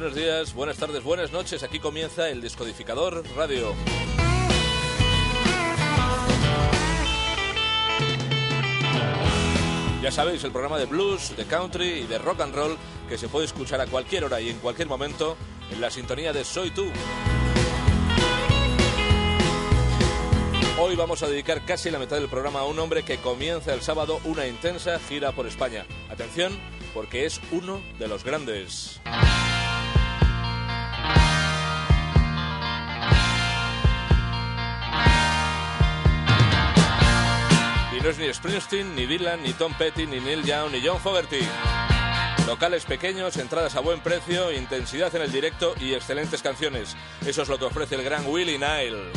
buenos días, buenas tardes, buenas noches. Aquí comienza el Descodificador Radio. Ya sabéis, el programa de blues, de country y de rock and roll que se puede escuchar a cualquier hora y en cualquier momento en la sintonía de Soy Tú. Hoy vamos a dedicar casi la mitad del programa a un hombre que comienza el sábado una intensa gira por España. Atención, porque es uno de los grandes. No es ni Springsteen, ni Dylan, ni Tom Petty, ni Neil Young, ni John Fogerty. Locales pequeños, entradas a buen precio, intensidad en el directo y excelentes canciones. Eso es lo que ofrece el gran Willie Nile.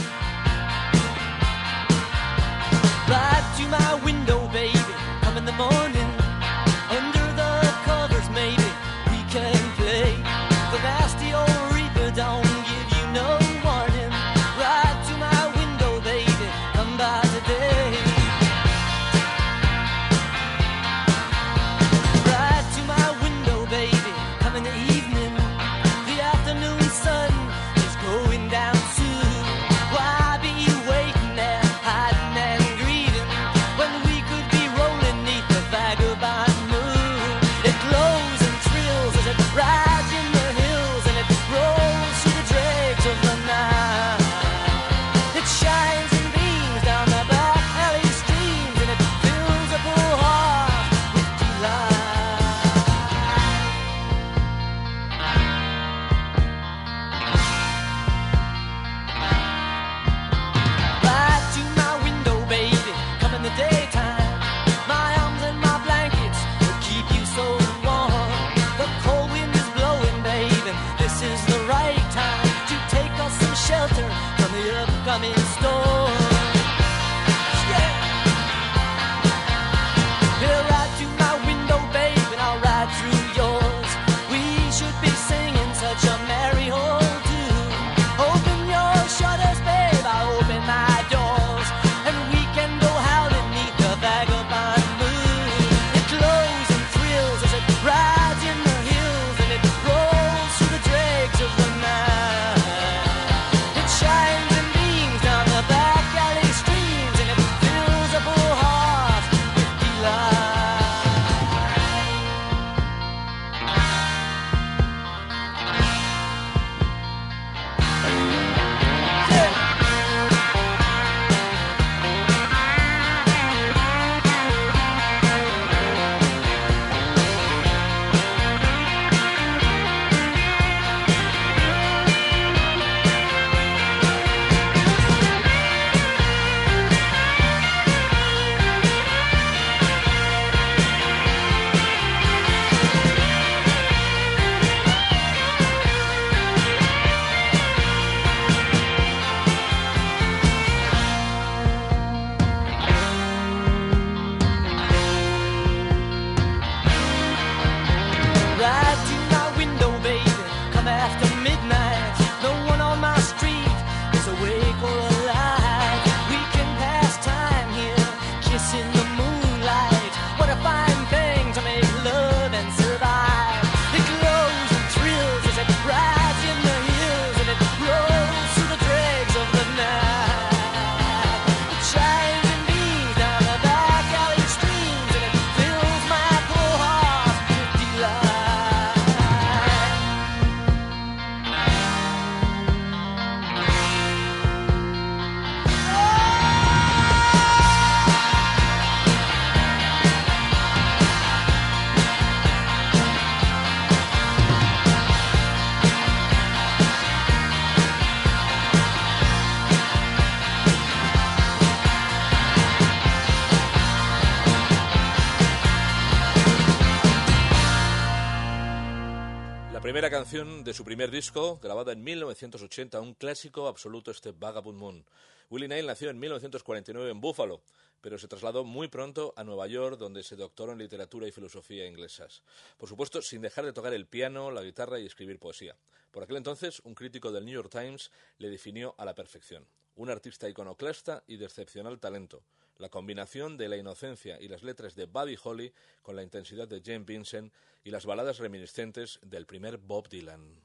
De su primer disco, grabada en 1980, un clásico absoluto, este Vagabond Moon. Willie Nile nació en 1949 en Buffalo, pero se trasladó muy pronto a Nueva York, donde se doctoró en literatura y filosofía inglesas. Por supuesto, sin dejar de tocar el piano, la guitarra y escribir poesía. Por aquel entonces, un crítico del New York Times le definió a la perfección. Un artista iconoclasta y de excepcional talento la combinación de la inocencia y las letras de Buddy Holly con la intensidad de Jane Vincent y las baladas reminiscentes del primer Bob Dylan.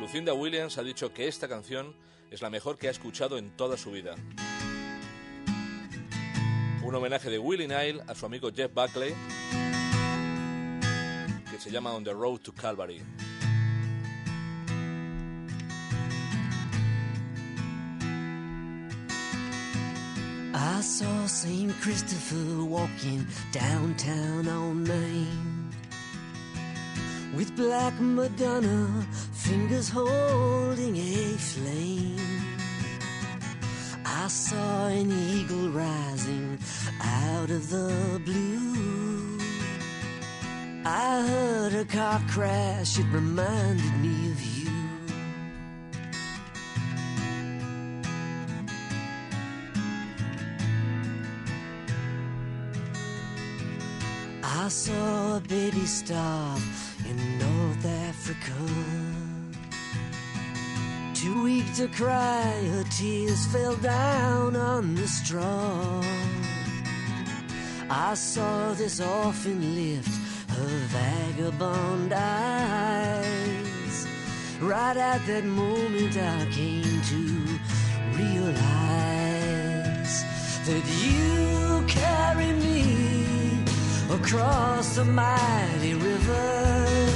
Lucinda Williams ha dicho que esta canción es la mejor que ha escuchado en toda su vida. Un homenaje de Willie Nile a su amigo Jeff Buckley que se llama On the Road to Calvary. I saw St. Christopher walking downtown on Main with Black Madonna, fingers holding a flame. I saw an eagle rising out of the blue. I heard a car crash, it reminded me of you. Saw a baby starve in North Africa. Too weak to cry, her tears fell down on the straw. I saw this orphan lift her vagabond eyes. Right at that moment, I came to realize that you across the mighty river.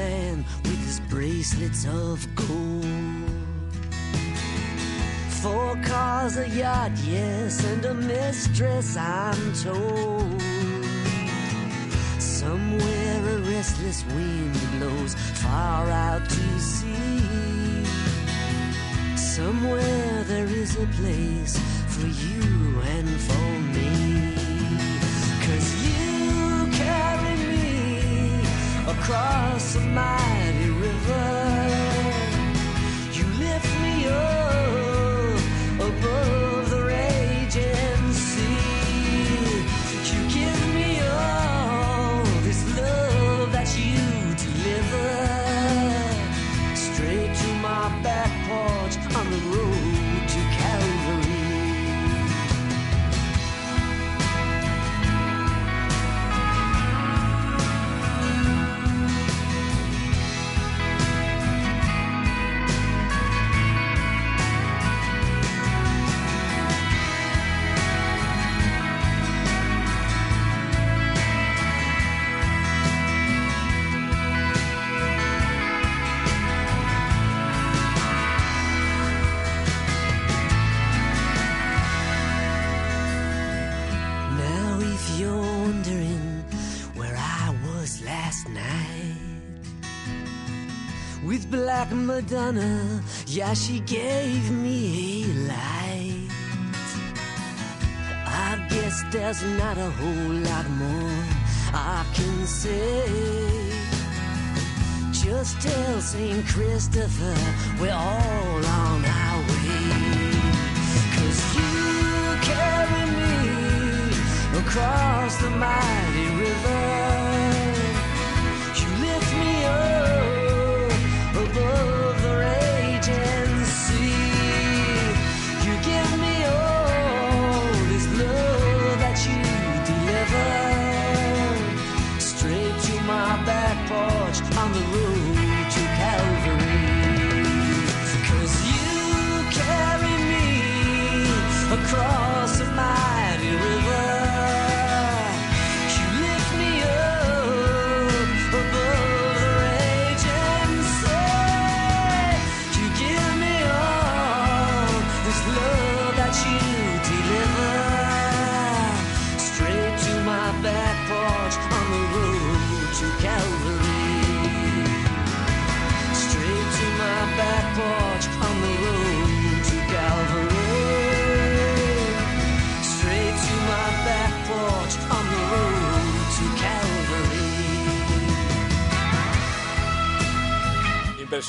Man with his bracelets of gold. Four cars, a yacht, yes, and a mistress, I'm told. Somewhere a restless wind blows far out to sea. Somewhere there is a place for you and for me. Across a mighty river. Madonna, yeah, she gave me a light. I guess there's not a whole lot more I can say. Just tell St. Christopher we're all on our way. Cause you carry me across the mighty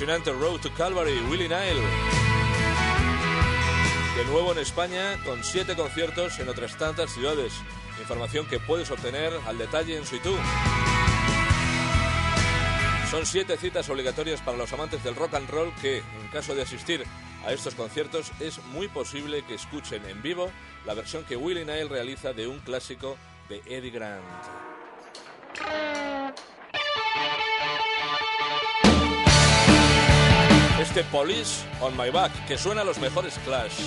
impresionante Road to Calvary, Willie Nile. De nuevo en España, con siete conciertos en otras tantas ciudades. Información que puedes obtener al detalle en su YouTube. Son siete citas obligatorias para los amantes del rock and roll que, en caso de asistir a estos conciertos, es muy posible que escuchen en vivo la versión que Willie Nile realiza de un clásico de Eddie Grant. Este Police on My Back, que suena a los mejores Clash.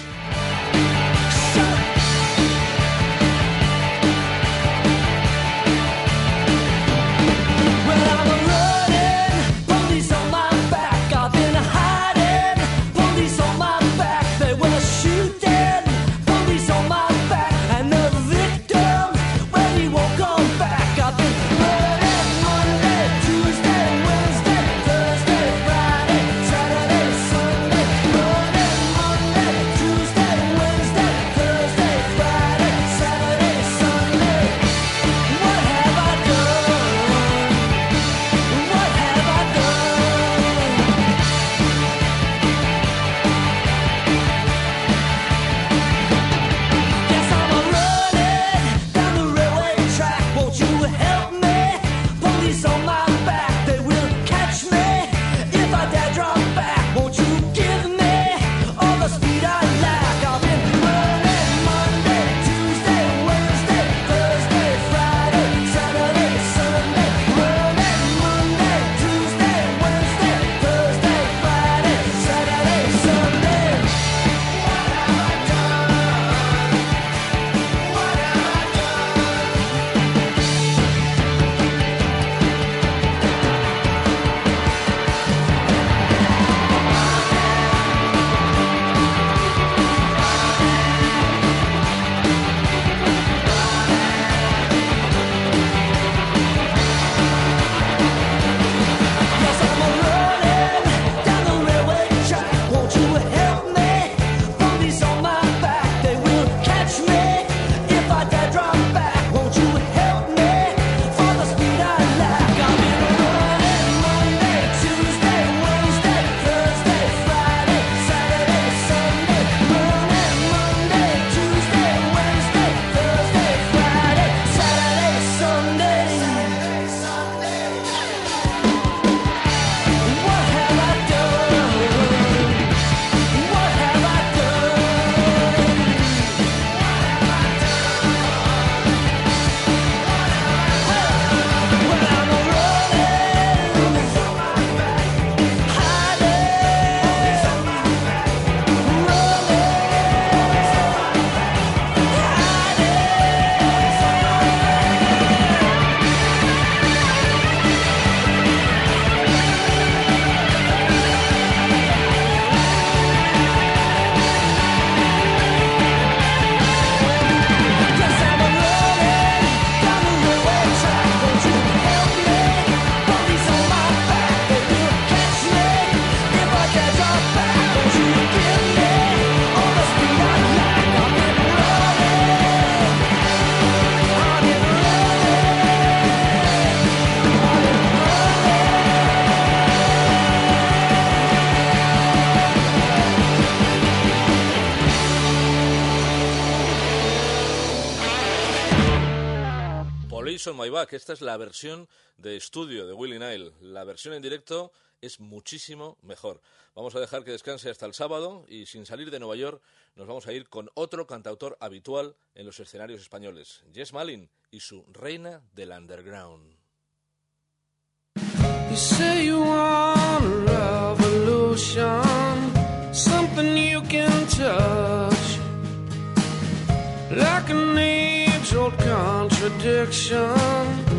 Que esta es la versión de estudio de Willie Nile. La versión en directo es muchísimo mejor. Vamos a dejar que descanse hasta el sábado y sin salir de Nueva York nos vamos a ir con otro cantautor habitual en los escenarios españoles, Jess Malin y su Reina del Underground. Old contradiction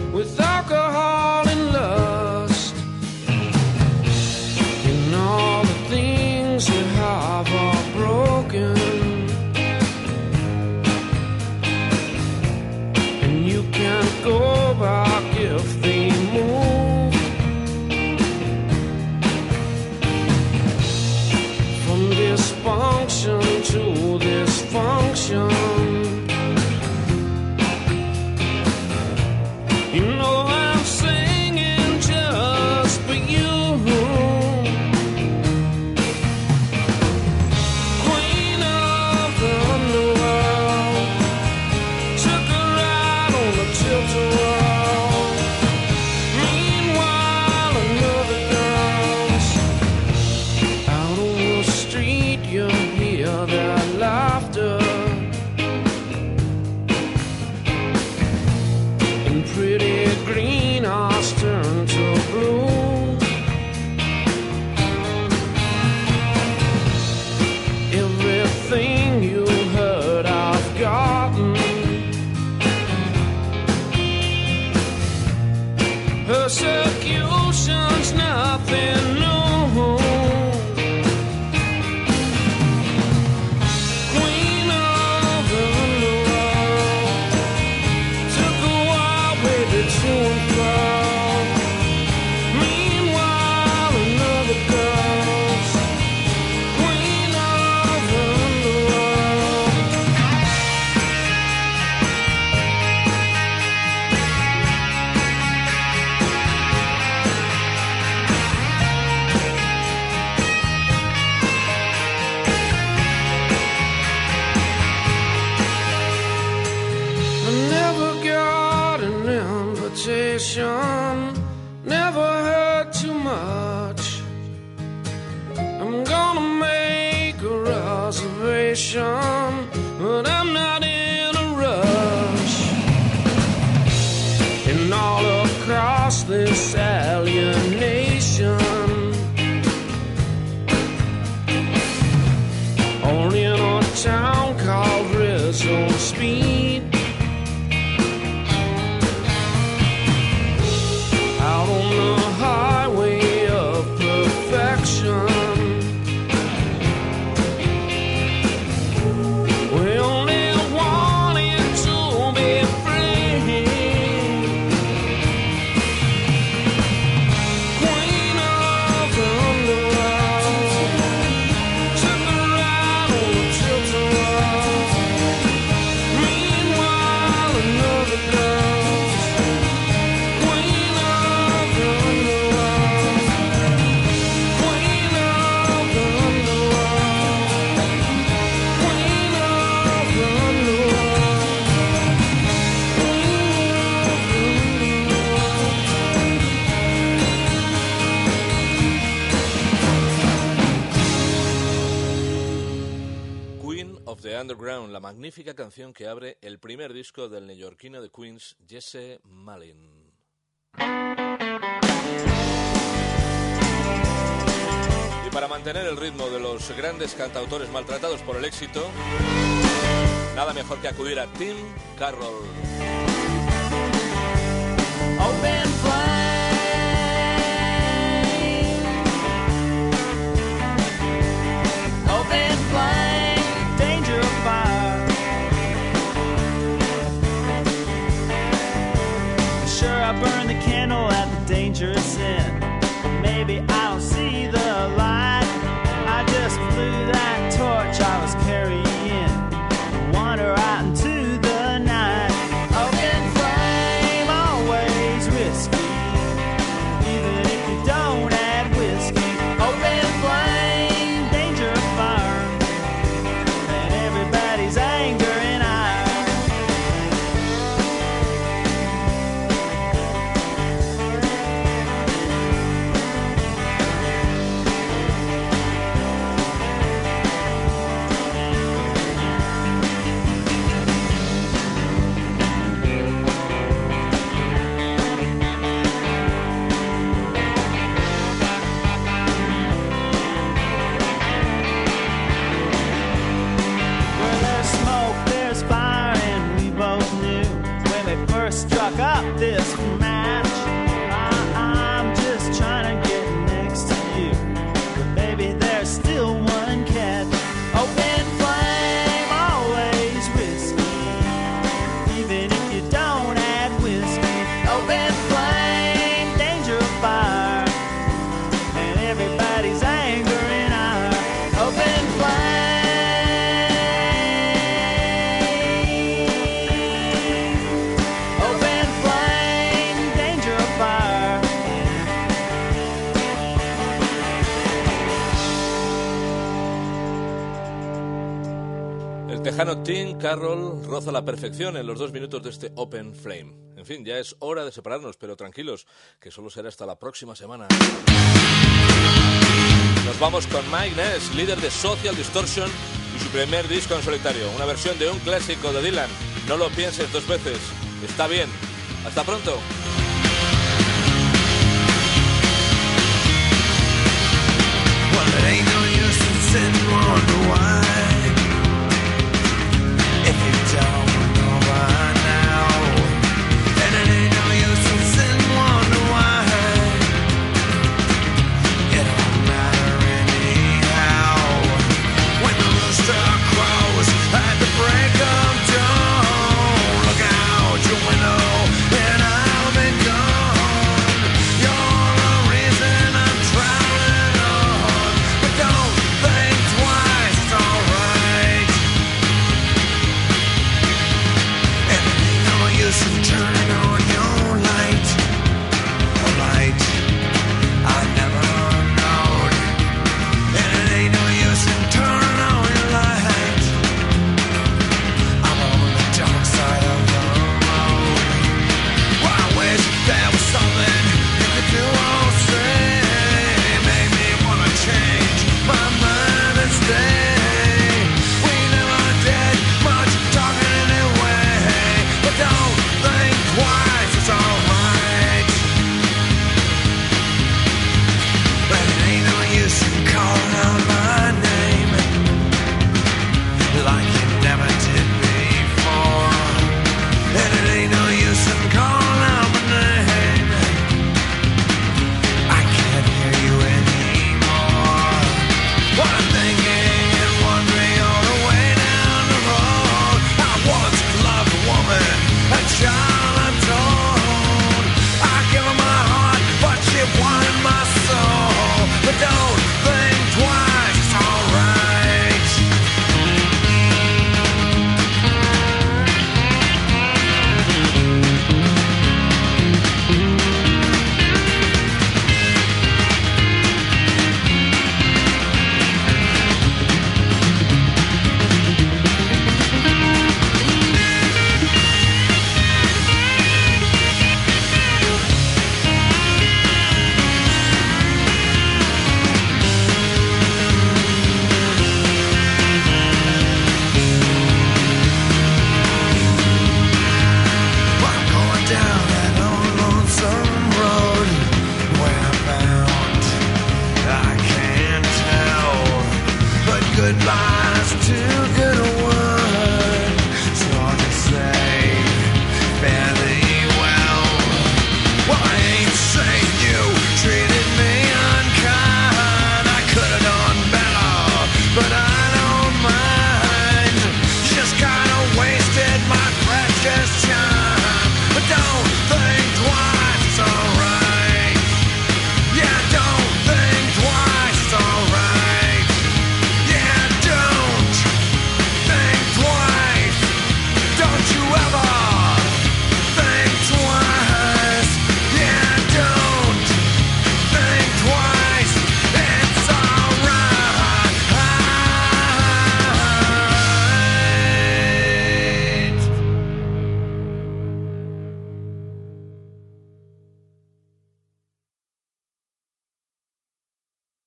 canción que abre el primer disco del neoyorquino de Queens, Jesse Malin. Y para mantener el ritmo de los grandes cantautores maltratados por el éxito, nada mejor que acudir a Tim Carroll. dangerous end. Maybe I struck up this match. Tim Carroll roza la perfección en los dos minutos de este Open Flame. En fin, ya es hora de separarnos, pero tranquilos, que solo será hasta la próxima semana. Nos vamos con Mike Ness, líder de Social Distortion y su primer disco en solitario, una versión de un clásico de Dylan. No lo pienses dos veces, está bien. Hasta pronto.